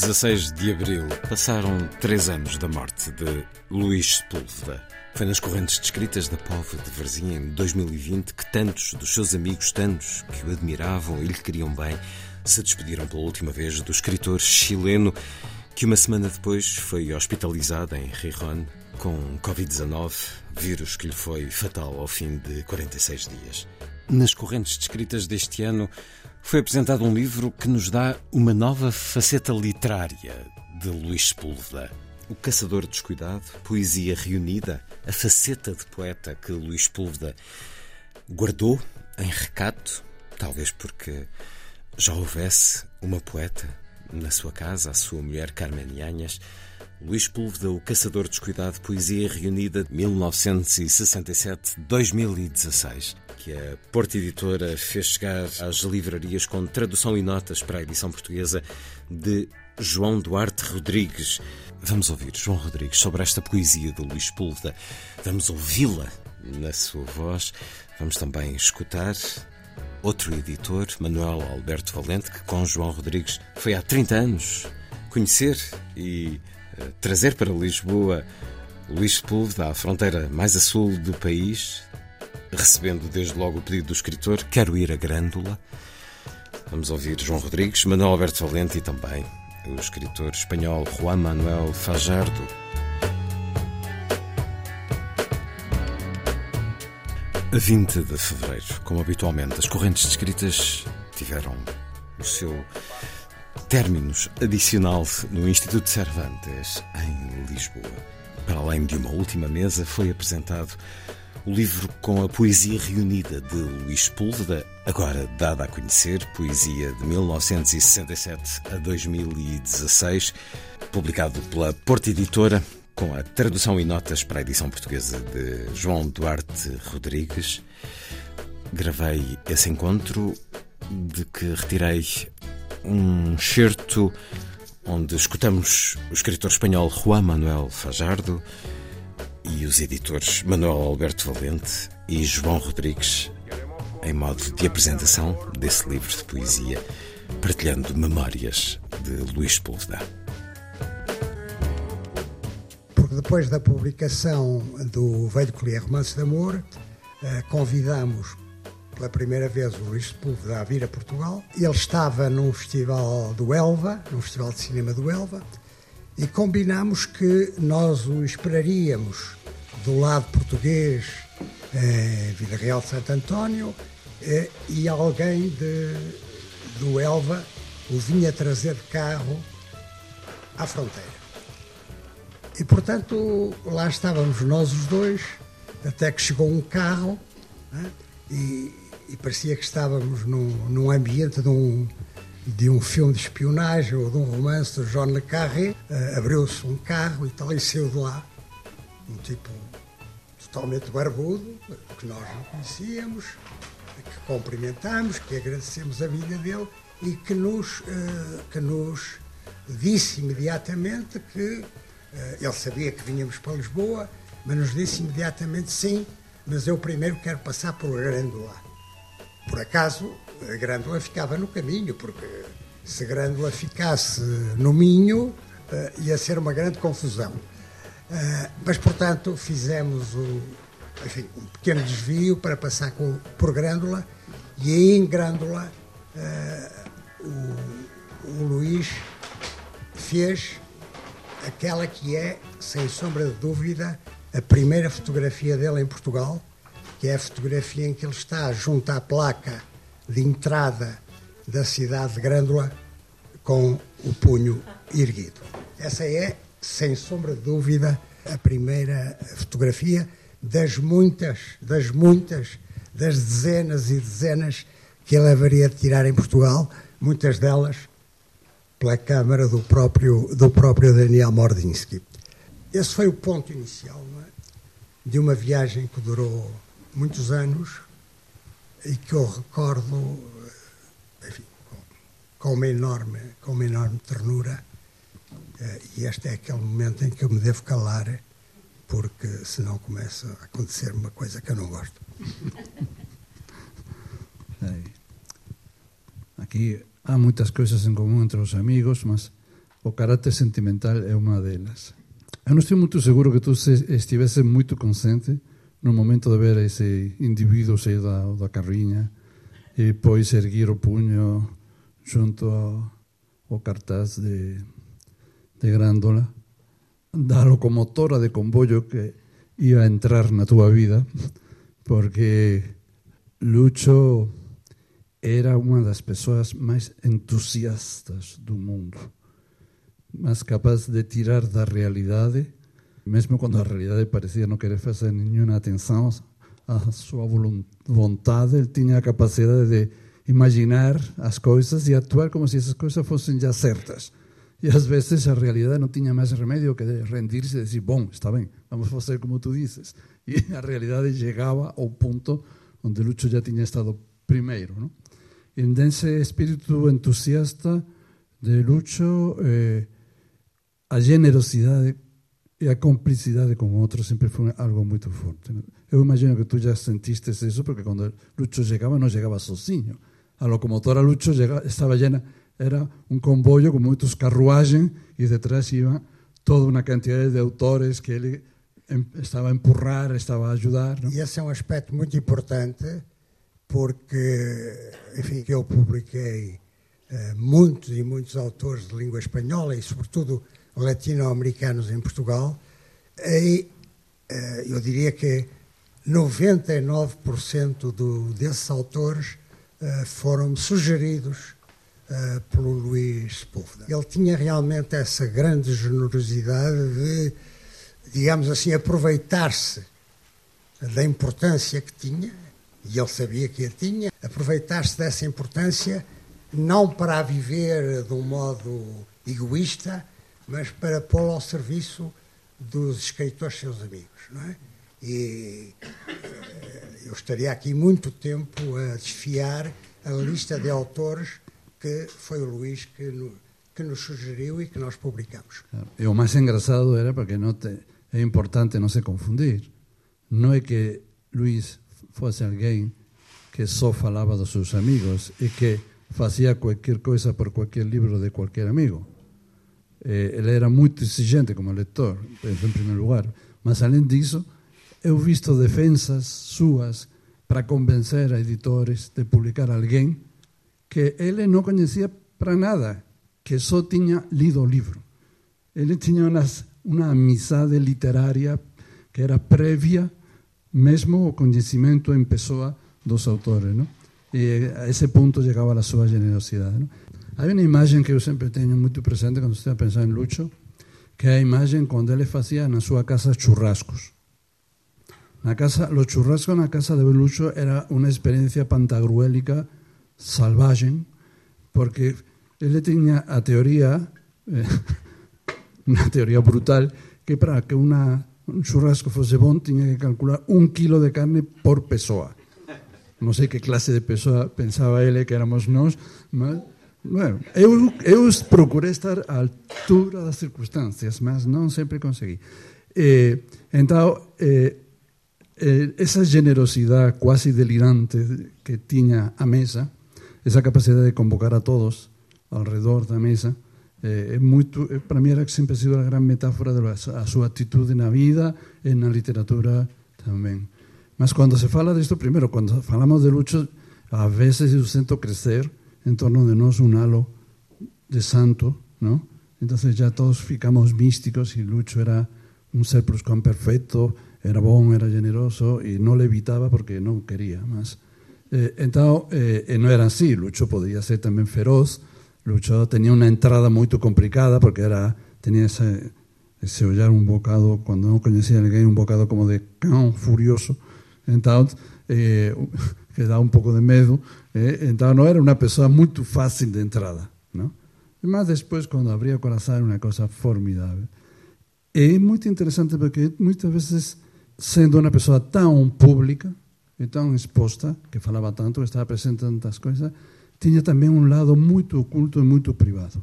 16 de abril passaram três anos da morte de Luís Sepúlveda. Foi nas correntes descritas da Povo de Varzim em 2020 que tantos dos seus amigos, tantos que o admiravam e lhe queriam bem, se despediram pela última vez do escritor chileno que uma semana depois foi hospitalizado em Rijon com Covid-19, vírus que lhe foi fatal ao fim de 46 dias. Nas correntes descritas deste ano foi apresentado um livro que nos dá uma nova faceta literária de Luís Sepúlveda. O Caçador Descuidado, poesia reunida, a faceta de poeta que Luís Sepúlveda guardou em recato, talvez porque já houvesse uma poeta na sua casa, a sua mulher Carmen Yanhas, Luís Sepúlveda, O Caçador Descuidado, Poesia Reunida, 1967-2016, que a Porta Editora fez chegar às livrarias com tradução e notas para a edição portuguesa de João Duarte Rodrigues. Vamos ouvir João Rodrigues sobre esta poesia de Luís Sepúlveda. Vamos ouvi-la na sua voz. Vamos também escutar outro editor, Manuel Alberto Valente, que com João Rodrigues foi há 30 anos conhecer e uh, trazer para Lisboa Luís Sepúlveda, à fronteira mais a sul do país, recebendo desde logo o pedido do escritor Quero ir a Grândola. Vamos ouvir João Rodrigues, Manuel Alberto Valente e também o escritor espanhol Juan Manuel Fajardo. A 20 de fevereiro, como habitualmente, as correntes descritas tiveram o seu términos adicional no Instituto Cervantes, em Lisboa. Para além de uma última mesa, foi apresentado o livro com a poesia reunida de Luís Sepúlveda, agora dada a conhecer, poesia de 1967 a 2016, publicado pela Porta Editora, com a tradução e notas para a edição portuguesa de João Duarte Rodrigues. Gravei esse encontro, de que retirei um certo onde escutamos o escritor espanhol Juan Manuel Fajardo e os editores Manuel Alberto Valente e João Rodrigues em modo de apresentação desse livro de poesia, partilhando memórias de Luís Sepúlveda. Porque depois da publicação do Velho Colher Romance de Amor, eh, convidamos pela primeira vez o Luís Sepúlveda a vir a Portugal. Ele estava num festival do Elva, num festival de cinema do Elva, e combinámos que nós o esperaríamos do lado português, eh, Vila Real de Santo António, eh, e alguém de, do Elva o vinha trazer de carro à fronteira. E portanto lá estávamos nós os dois, até que chegou um carro né, e, e, parecia que estávamos num, num ambiente de um, de um filme de espionagem ou de um romance do John Le Carré. Uh, Abriu-se um carro e tal, e saiu de lá um tipo totalmente barbudo, que nós não conhecíamos, que cumprimentámos, que agradecemos a vida dele e que nos, uh, que nos disse imediatamente que uh, ele sabia que vinhamos para Lisboa, mas nos disse imediatamente sim, mas eu primeiro quero passar por Grândola. Por acaso, a Grândola ficava no caminho, porque se Grândola ficasse no Minho, uh, ia ser uma grande confusão. Uh, mas, portanto, fizemos o, enfim, um pequeno desvio para passar com, por Grândola e aí em Grândola uh, o, o Luís fez aquela que é, sem sombra de dúvida, a primeira fotografia dele em Portugal, que é a fotografia em que ele está junto à placa de entrada da cidade de Grândola com o punho erguido. Essa é, sem sombra de dúvida, a primeira fotografia das muitas, das muitas, das dezenas e dezenas que ele haveria de tirar em Portugal, muitas delas pela câmara do próprio, do próprio Daniel Mordinsky. Esse foi o ponto inicial é? de uma viagem que durou muitos anos e que eu recordo enfim, com, uma enorme, com uma enorme ternura. Eh, e este é aquele momento em que eu me devo calar, porque senão começa a acontecer uma coisa que eu não gosto. Aqui há muitas coisas em comum entre os amigos, mas o caráter sentimental é uma delas. Eu não estou muito seguro que tu estivesse muito consciente no momento de ver esse indivíduo sair da, da carrinha e depois erguer o punho junto ao, ao cartaz de, de Grândola da locomotora de comboio que ia entrar na tua vida, porque Lucho era uma das pessoas mais entusiastas do mundo mas capaz de tirar da realidade, mesmo quando a realidade parecia não querer fazer nenhuma atenção à sua vontade, ele tinha a capacidade de imaginar as coisas e actuar como se essas coisas fossem já certas. E às vezes a realidade non tiña máis remedio que rendirse e decir, bom, está ben, vamos facer como tú dices. E a realidade chegaba ao punto onde Lucho já tiña estado primeiro. ¿no? E dense espírito entusiasta de Lucho, eh, a generosidade e a complicidade con outros sempre foi algo moito forte. Non? Eu imagino que tú já sentiste eso, porque cando Lucho chegaba, non chegaba sozinho. A locomotora Lucho chegaba, estaba llena era um comboio com muitos carruagens e detrás iba toda uma quantidade de autores que ele estava a empurrar, estava a ajudar. E esse é um aspecto muito importante, porque, enfim, eu publiquei uh, muitos e muitos autores de língua espanhola e, sobretudo, latino-americanos em Portugal, e eh, eu diria que 99% do, desses autores uh, foram sugeridos uh, pelo Luís Sepúlveda. Ele tinha realmente essa grande generosidade de, digamos assim, aproveitar-se da importância que tinha, e ele sabia que a tinha, aproveitar-se dessa importância não para a viver de um modo egoísta, mas para pô-lo ao serviço dos escritores seus amigos. Não é? E eh, eu estaria aqui muito tempo a desfiar a lista de autores que foi o Luís que, no, que nos sugeriu e que nós publicamos. E o mais engraçado era porque não te, é importante não se confundir. Não é que Luís fosse alguém que só falava dos seus amigos e que fazia qualquer coisa por qualquer livro de qualquer amigo eh, ele era muito exigente como leitor, em primeiro lugar. Mas, além disso, eu visto defensas suas para convencer a editores de publicar alguém que ele não conhecia para nada, que só tinha lido o livro. Ele tinha umas, uma amizade literária que era prévia, mesmo o conhecimento em pessoa dos autores. Não? E a esse ponto chegava a sua generosidade. Não? Há uma imagem que eu sempre tenho muito presente quando estou a pensar em Lucho, que é a imagem quando ele fazia na sua casa churrascos. Na casa, os churrascos na casa de Lucho era uma experiência pantagruélica salvaje, porque ele tinha a teoria, eh, uma teoria brutal, que para que una, un churrasco fosse bom tinha que calcular un kilo de carne por pessoa. Non sei que clase de pessoa pensaba ele que éramos nós, mas Bueno, eu, eu procurei estar à altura das circunstâncias, mas não sempre consegui. Eh, então, eh, eh, essa generosidade quase delirante que tinha a mesa, essa capacidade de convocar a todos ao redor da mesa, é muito, para mim era sempre sido a grande metáfora da sua atitude na vida e na literatura também. Mas quando se fala disto, primeiro, quando falamos de Lucho, a vezes eu sinto crescer en torno de nós un halo de santo, ¿no? Entonces ya todos ficamos místicos y Lucho era un ser perfecto, era bon, era generoso y no le evitaba porque no quería más. Eh, entón, eh, non era así, Lucho podía ser tamén feroz, Lucho tenía unha entrada moito complicada porque era tenía ese, ese ollar un bocado, cuando non coñecía a alguén, un bocado como de cão furioso, entón, eh, que dá un pouco de medo, eh? então não era uma pessoa muito fácil de entrada. Não? Mas depois, quando abria o coração, era uma coisa formidável. E é muito interessante porque muitas vezes, sendo uma pessoa tão pública, então exposta, que falava tanto, que estava presente em tantas coisas, tinha também um lado muito oculto e muito privado.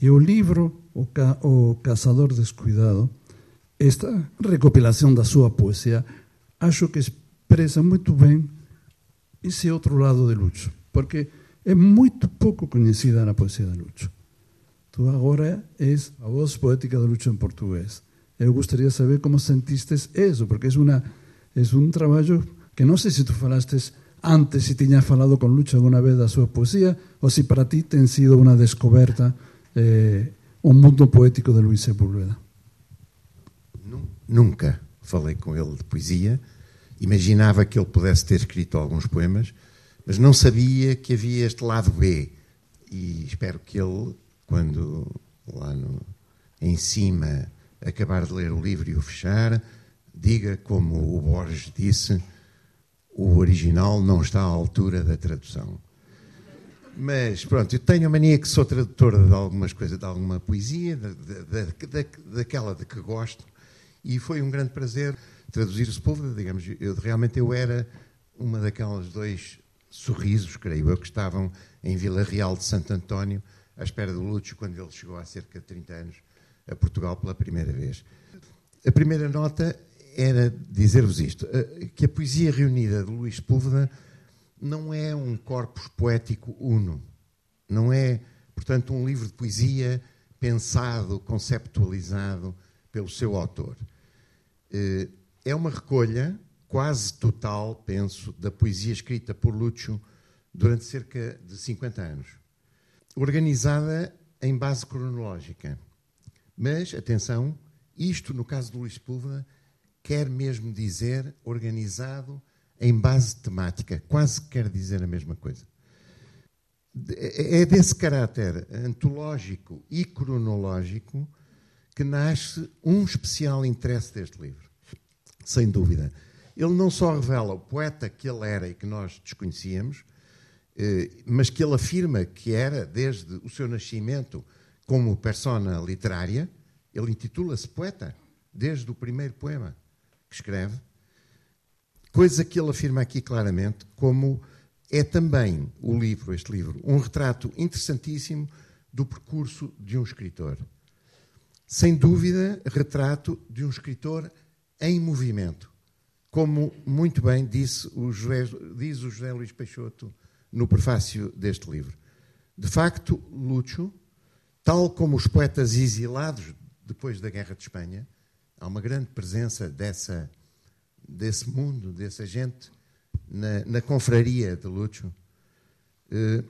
E o livro, O, Ca o Caçador Descuidado, esta recopilação da sua poesia, acho que expressa muito bem esse outro lado de Lucho, porque é muito pouco conhecida na poesia de Lucho. Tu agora és a voz poética de Lucho em português. Eu gostaria de saber como sentiste isso, porque é, uma, é um trabalho que não sei se tu falaste antes, se tinhas falado com Lucho alguma vez da sua poesia, ou se para ti tem sido uma descoberta eh, o mundo poético de Luís Sepúlveda. Nunca falei com ele de poesia. Imaginava que ele pudesse ter escrito alguns poemas, mas não sabia que havia este lado B. E espero que ele, quando lá no, em cima acabar de ler o livro e o fechar, diga como o Borges disse: o original não está à altura da tradução. Mas pronto, eu tenho a mania que sou tradutor de algumas coisas, de alguma poesia, da, da, da, daquela de que gosto, e foi um grande prazer traduzir o povo, digamos, eu, realmente eu era uma daquelas dois sorrisos, creio eu, que estavam em Vila Real de Santo António, à espera do Lúcio, quando ele chegou há cerca de 30 anos a Portugal pela primeira vez. A primeira nota era dizer-vos isto, eh, que a poesia reunida de Luís Sepúlveda não é um corpus poético uno. Não é, portanto, um livro de poesia pensado, conceptualizado pelo seu autor. Eh, é uma recolha quase total, penso, da poesia escrita por Lúcio durante cerca de 50 anos. Organizada em base cronológica. Mas, atenção, isto, no caso do Luís Sepúlveda, quer mesmo dizer organizado em base temática, quase quer dizer a mesma coisa. É desse caráter antológico e cronológico que nasce um especial interesse deste livro, sem dúvida. Ele não só revela o poeta que ele era e que nós desconhecíamos, eh, mas que ele afirma que era, desde o seu nascimento, como persona literária, ele intitula-se poeta, desde o primeiro poema escreve, coisa que ele afirma aqui claramente, como é também o livro, este livro, um retrato interessantíssimo do percurso de um escritor. Sem dúvida, retrato de um escritor em movimento, como muito bem disse o José, diz o José Luís Peixoto no prefácio deste livro. De facto, Lúcio, tal como os poetas exilados depois da Guerra de Espanha, há uma grande presença dessa desse mundo, dessa gente, na, na confraria de Lúcio, eh,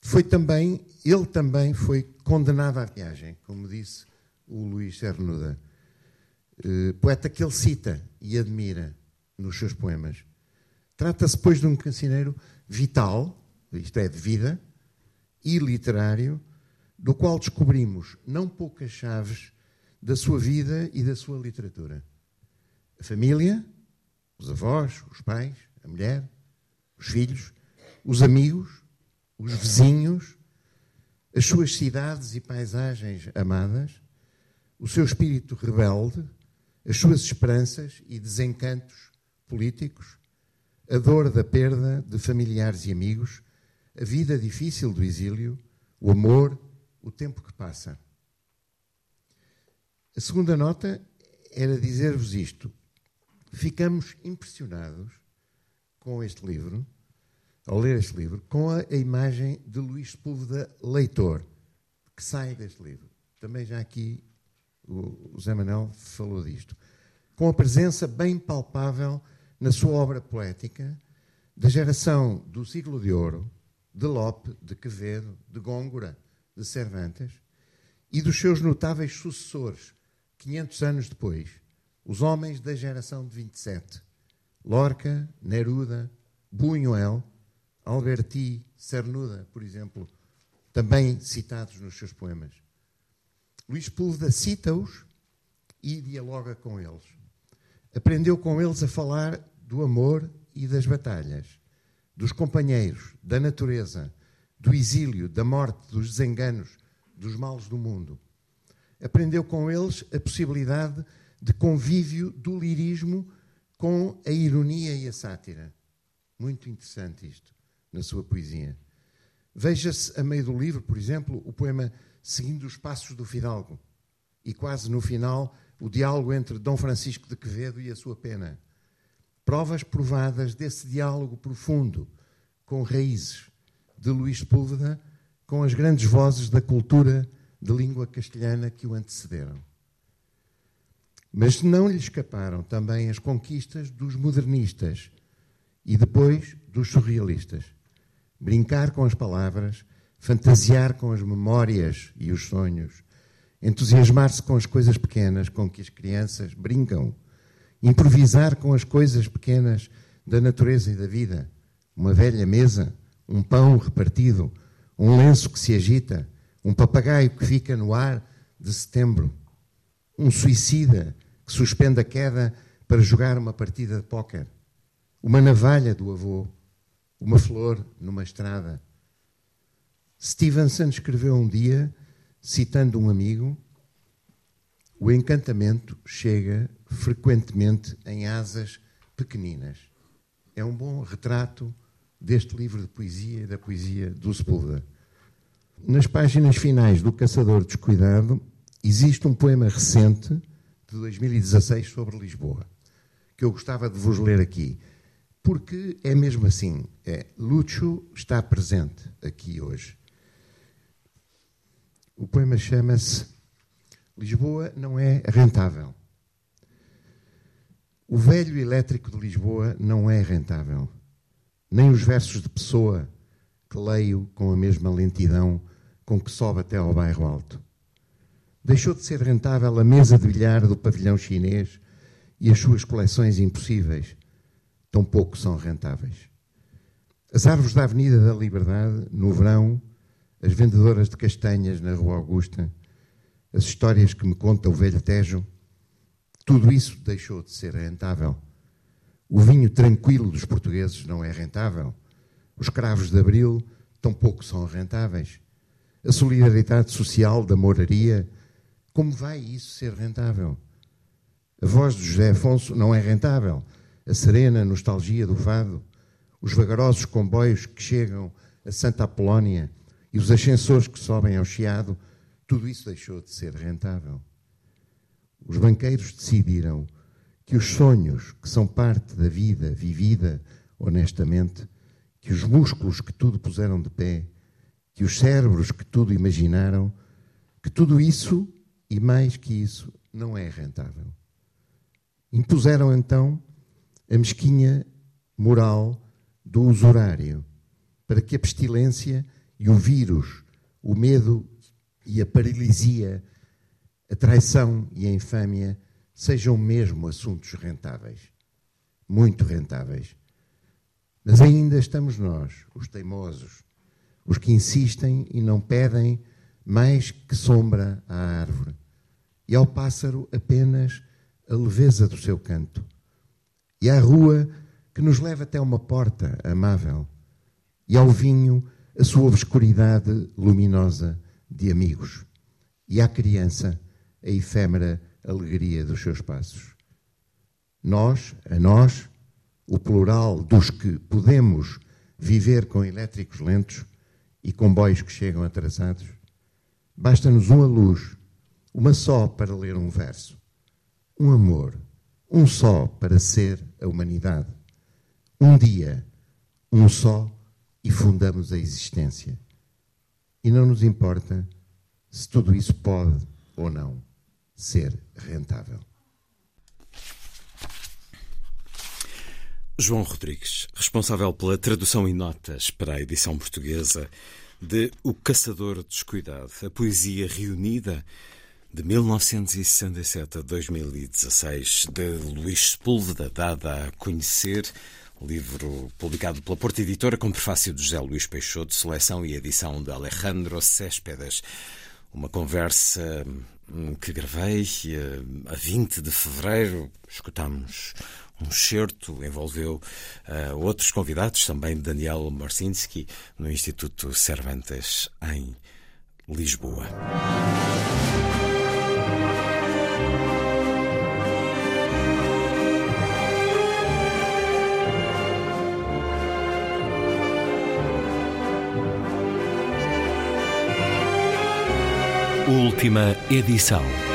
foi também, ele também foi condenado à viagem, como disse o Luís Cernuda, eh, poeta que ele cita e admira nos seus poemas. Trata-se, pois, de um cancioneiro vital, isto é, de vida, e literário, do qual descobrimos não poucas chaves da sua vida e da sua literatura a família, os avós, os pais, a mulher, os filhos, os amigos, os vizinhos, as suas cidades e paisagens amadas, o seu espírito rebelde, as suas esperanças e desencantos políticos, a dor da perda de familiares e amigos, a vida difícil do exílio, o amor, o tempo que passa. A segunda nota era dizer-vos isto ficamos impressionados com este livro, ao ler este livro, com a, a imagem de Luís Sepúlveda leitor, que sai deste livro. Também já aqui o, o Zé Manuel falou disto. Com a presença bem palpável na sua obra poética da geração do siglo de ouro, de Lope, de Quevedo, de Góngora, de Cervantes, e dos seus notáveis sucessores, 500 anos depois, os homens da geração de 27, Lorca, Neruda, Buñuel, Alberti, Cernuda, por exemplo, também citados nos seus poemas. Luís Púlveda cita-os e dialoga com eles. Aprendeu com eles a falar do amor e das batalhas, dos companheiros, da natureza, do exílio, da morte, dos desenganos, dos males do mundo. Aprendeu com eles a possibilidade de convívio do lirismo com a ironia e a sátira. Muito interessante isto na sua poesia. Veja-se a meio do livro, por exemplo, o poema Seguindo os Passos do Fidalgo e quase no final o diálogo entre Dom Francisco de Quevedo e a sua pena. Provas provadas desse diálogo profundo com raízes de Luís Sepúlveda com as grandes vozes da cultura de língua castelhana que o antecederam. Mas não lhe escaparam também as conquistas dos modernistas e depois dos surrealistas. Brincar com as palavras, fantasiar com as memórias e os sonhos, entusiasmar-se com as coisas pequenas com que as crianças brincam, improvisar com as coisas pequenas da natureza e da vida, uma velha mesa, um pão repartido, um lenço que se agita, um papagaio que fica no ar de setembro, um suicida que suspende a queda para jogar uma partida de póquer, uma navalha do avô, uma flor numa estrada. Stevenson escreveu um dia, citando um amigo, o encantamento chega frequentemente em asas pequeninas. É um bom retrato deste livro de poesia e da poesia do Sepúlveda. Nas páginas finais do Caçador Descuidado, existe um poema recente de 2016 sobre Lisboa, que eu gostava de vos ler aqui, porque é mesmo assim. É, Lúcio está presente aqui hoje. O poema chama-se Lisboa não é rentável. O velho elétrico de Lisboa não é rentável. Nem os versos de Pessoa, que leio com a mesma lentidão com que sobe até ao bairro alto. Deixou de ser rentável a mesa de bilhar do pavilhão chinês e as suas coleções impossíveis. Tão pouco são rentáveis. As árvores da Avenida da Liberdade, no verão, as vendedoras de castanhas na Rua Augusta, as histórias que me conta o velho Tejo, tudo isso deixou de ser rentável. O vinho tranquilo dos portugueses não é rentável. Os cravos de abril tão pouco são rentáveis a solidariedade social da moraria, como vai isso ser rentável? A voz de José Afonso não é rentável. A serena nostalgia do fado, os vagarosos comboios que chegam a Santa Apolónia e os ascensores que sobem ao Chiado, tudo isso deixou de ser rentável. Os banqueiros decidiram que os sonhos, que são parte da vida vivida honestamente, que os músculos que tudo puseram de pé, que os cérebros que tudo imaginaram, que tudo isso e mais que isso não é rentável. Impuseram então a mesquinha moral do usurário para que a pestilência e o vírus, o medo e a paralisia, a traição e a infâmia sejam mesmo assuntos rentáveis, muito rentáveis. Mas ainda estamos nós, os teimosos, os que insistem e não pedem mais que sombra à árvore, e ao pássaro apenas a leveza do seu canto, e à rua que nos leva até uma porta amável, e ao vinho a sua obscuridade luminosa de amigos, e à criança a efêmera alegria dos seus passos. Nós, a nós, o plural dos que podemos viver com elétricos lentos, e comboios que chegam atrasados. Basta-nos uma luz, uma só para ler um verso, um amor, um só para ser a humanidade. Um dia, um só e fundamos a existência. E não nos importa se tudo isso pode ou não ser rentável. João Rodrigues, responsável pela tradução e notas para a edição portuguesa de O Caçador Descuidado, a poesia reunida de 1967 a 2016 de Luís Sepúlveda, dada a conhecer, livro publicado pela Porta Editora com prefácio de José Luís Peixoto, seleção e edição de Alejandro Céspedes. Uma conversa hum, que gravei eh, a 20 de fevereiro. Escutámos um certo envolveu uh, outros convidados, também Daniel Marcinski, no Instituto Cervantes, em Lisboa. Última edição.